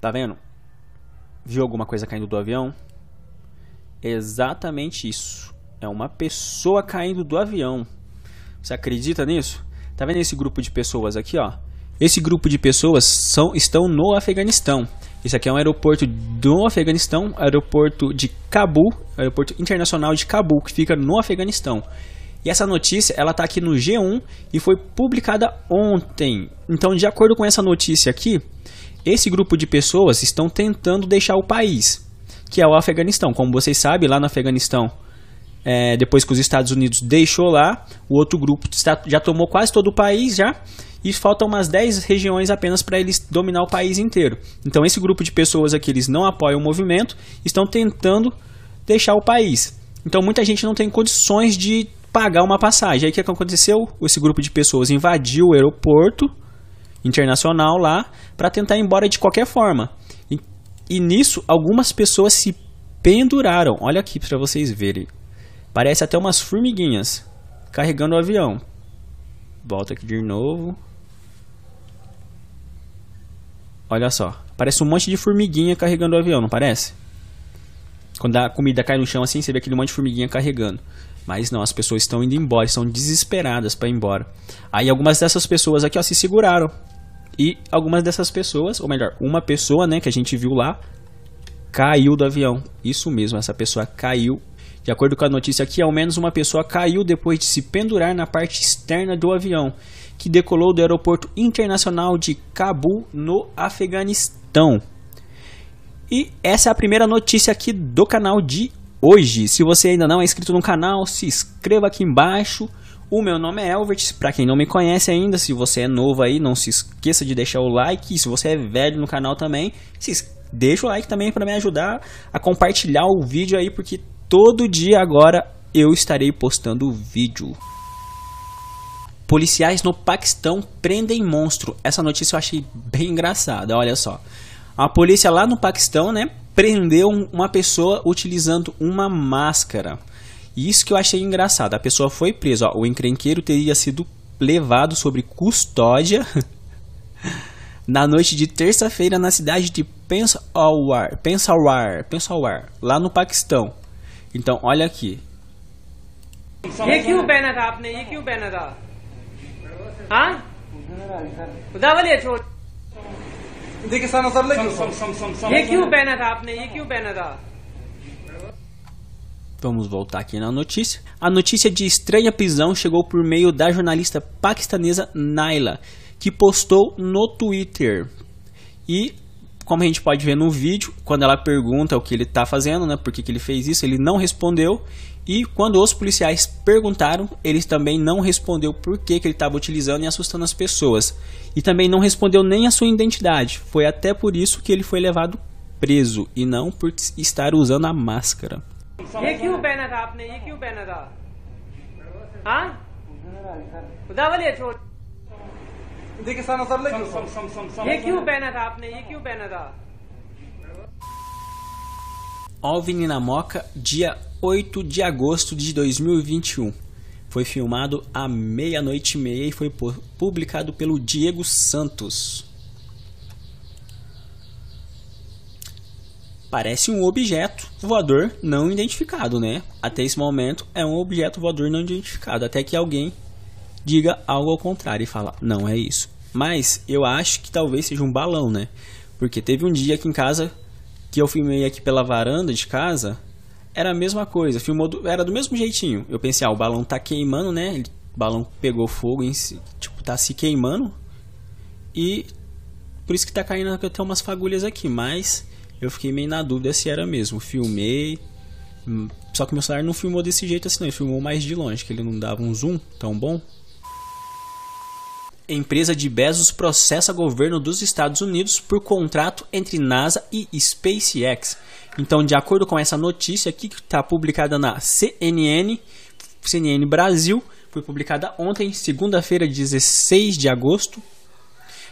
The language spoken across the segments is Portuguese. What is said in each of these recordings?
Tá vendo? Viu alguma coisa caindo do avião? Exatamente isso. É uma pessoa caindo do avião. Você acredita nisso? Tá vendo esse grupo de pessoas aqui, ó? Esse grupo de pessoas são, estão no Afeganistão. Esse aqui é um aeroporto do Afeganistão, aeroporto de Cabul, aeroporto internacional de Cabul, que fica no Afeganistão. E essa notícia, ela tá aqui no G1 e foi publicada ontem. Então, de acordo com essa notícia aqui, esse grupo de pessoas estão tentando deixar o país, que é o Afeganistão. Como vocês sabem, lá no Afeganistão, é, depois que os Estados Unidos deixou lá, o outro grupo está, já tomou quase todo o país já e faltam umas 10 regiões apenas para eles dominar o país inteiro. Então esse grupo de pessoas aqui, eles não apoiam o movimento, estão tentando deixar o país. Então muita gente não tem condições de pagar uma passagem. Aí o que aconteceu? Esse grupo de pessoas invadiu o aeroporto internacional lá para tentar ir embora de qualquer forma. E, e nisso algumas pessoas se penduraram. Olha aqui para vocês verem. Parece até umas formiguinhas carregando o avião. Volta aqui de novo. Olha só. Parece um monte de formiguinha carregando o avião, não parece? Quando a comida cai no chão assim, você vê aquele monte de formiguinha carregando. Mas não, as pessoas estão indo embora, estão desesperadas para ir embora. Aí algumas dessas pessoas aqui ó, se seguraram. E algumas dessas pessoas, ou melhor, uma pessoa né, que a gente viu lá, caiu do avião. Isso mesmo, essa pessoa caiu. De acordo com a notícia aqui, ao menos uma pessoa caiu depois de se pendurar na parte externa do avião que decolou do aeroporto internacional de Cabul, no Afeganistão. E essa é a primeira notícia aqui do canal de hoje. Se você ainda não é inscrito no canal, se inscreva aqui embaixo. O meu nome é Elvert, para quem não me conhece ainda, se você é novo aí, não se esqueça de deixar o like. E se você é velho no canal também, se deixa o like também para me ajudar a compartilhar o vídeo aí, porque todo dia agora eu estarei postando vídeo. Policiais no Paquistão prendem monstro. Essa notícia eu achei bem engraçada, olha só. A polícia lá no Paquistão, né, prendeu uma pessoa utilizando uma máscara. Isso que eu achei engraçado. A pessoa foi presa, ó, o encrenqueiro teria sido levado sobre custódia na noite de terça-feira na cidade de Peshawar, Peshawar, Peshawar, lá no Paquistão. Então, olha aqui. ये क्यों पहना था आपने ये क्यों पहना था हाँ खुदा वाले छोड़ देखिए सन सर लगे ये क्यों पहना था आपने ये क्यों पहना था Vamos voltar aqui na notícia. A notícia de estranha prisão chegou por meio da jornalista paquistanesa Naila, que postou no Twitter. E, como a gente pode ver no vídeo, quando ela pergunta o que ele está fazendo, né, por que, que ele fez isso, ele não respondeu. E quando os policiais perguntaram, ele também não respondeu por que, que ele estava utilizando e assustando as pessoas. E também não respondeu nem a sua identidade. Foi até por isso que ele foi levado preso e não por estar usando a máscara. ये क्यों पहना था आपने ये क्यों पहना था हाँ खुदा वाले छोड़ देखिए सन सर लगे ये क्यों पहना था आपने ये क्यों पहना था OVNI na Moca, dia 8 de agosto de 2021. Foi filmado à meia-noite e meia e foi publicado pelo Diego Santos. Parece um objeto voador não identificado, né? Até esse momento é um objeto voador não identificado. Até que alguém diga algo ao contrário e fala, não é isso. Mas eu acho que talvez seja um balão, né? Porque teve um dia aqui em casa que eu filmei aqui pela varanda de casa, era a mesma coisa, filmou do, era do mesmo jeitinho. Eu pensei, ah, o balão tá queimando, né? O balão pegou fogo, em, tipo, tá se queimando. E por isso que tá caindo até umas fagulhas aqui, mas eu fiquei meio na dúvida se era mesmo. Filmei, hum, só que meu celular não filmou desse jeito assim, não. Ele filmou mais de longe, que ele não dava um zoom tão bom. Empresa de Bezos processa governo dos Estados Unidos por contrato entre NASA e SpaceX. Então, de acordo com essa notícia aqui que está publicada na CNN, CNN Brasil, foi publicada ontem, segunda-feira, 16 de agosto.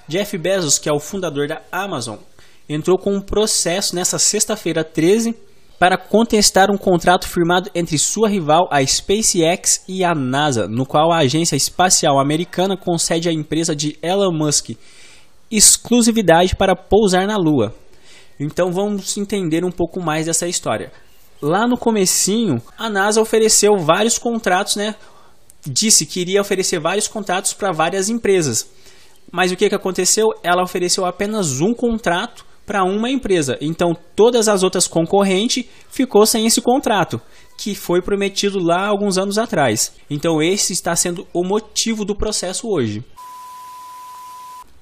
Jeff Bezos, que é o fundador da Amazon, entrou com um processo nessa sexta-feira 13 para contestar um contrato firmado entre sua rival, a SpaceX, e a NASA, no qual a agência espacial americana concede à empresa de Elon Musk exclusividade para pousar na Lua. Então vamos entender um pouco mais dessa história. Lá no comecinho, a NASA ofereceu vários contratos, né? Disse que iria oferecer vários contratos para várias empresas. Mas o que, que aconteceu? Ela ofereceu apenas um contrato para uma empresa. Então todas as outras concorrentes ficou sem esse contrato, que foi prometido lá alguns anos atrás. Então esse está sendo o motivo do processo hoje.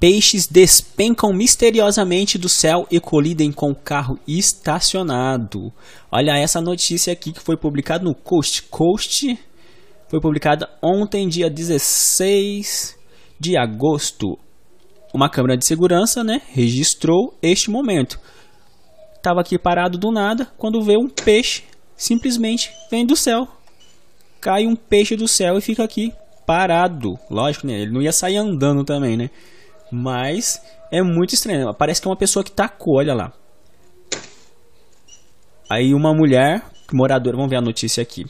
Peixes despencam misteriosamente do céu e colidem com o carro estacionado. Olha essa notícia aqui que foi publicada no Coast Coast. Foi publicada ontem, dia 16 de agosto. Uma câmera de segurança, né, registrou este momento. Tava aqui parado do nada quando vê um peixe simplesmente vem do céu. Cai um peixe do céu e fica aqui parado. Lógico, né? Ele não ia sair andando também, né? Mas é muito estranho. Parece que é uma pessoa que tacou, olha lá. Aí uma mulher, moradora, vamos ver a notícia aqui.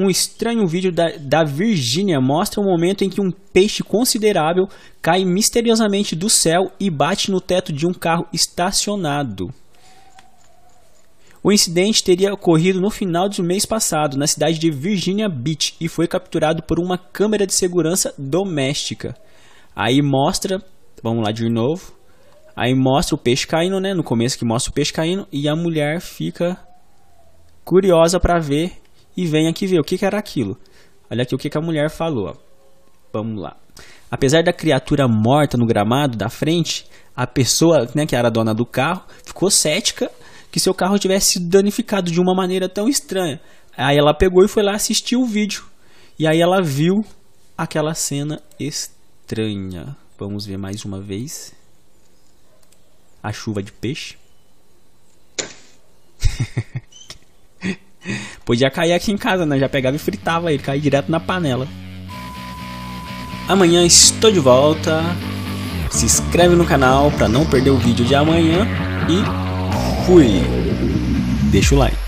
Um estranho vídeo da, da Virgínia mostra o momento em que um peixe considerável cai misteriosamente do céu e bate no teto de um carro estacionado. O incidente teria ocorrido no final do mês passado, na cidade de Virginia Beach, e foi capturado por uma câmera de segurança doméstica. Aí mostra, vamos lá de novo. Aí mostra o peixe caindo, né? No começo que mostra o peixe caindo e a mulher fica curiosa para ver e vem aqui ver o que, que era aquilo. Olha aqui o que, que a mulher falou. Vamos lá. Apesar da criatura morta no gramado da frente, a pessoa, né, que era dona do carro, ficou cética que seu carro tivesse sido danificado de uma maneira tão estranha. Aí ela pegou e foi lá assistir o vídeo. E aí ela viu aquela cena estranha. Vamos ver mais uma vez. A chuva de peixe. Podia cair aqui em casa, né? Já pegava e fritava ele, cair direto na panela. Amanhã estou de volta. Se inscreve no canal para não perder o vídeo de amanhã e fui. Deixa o like.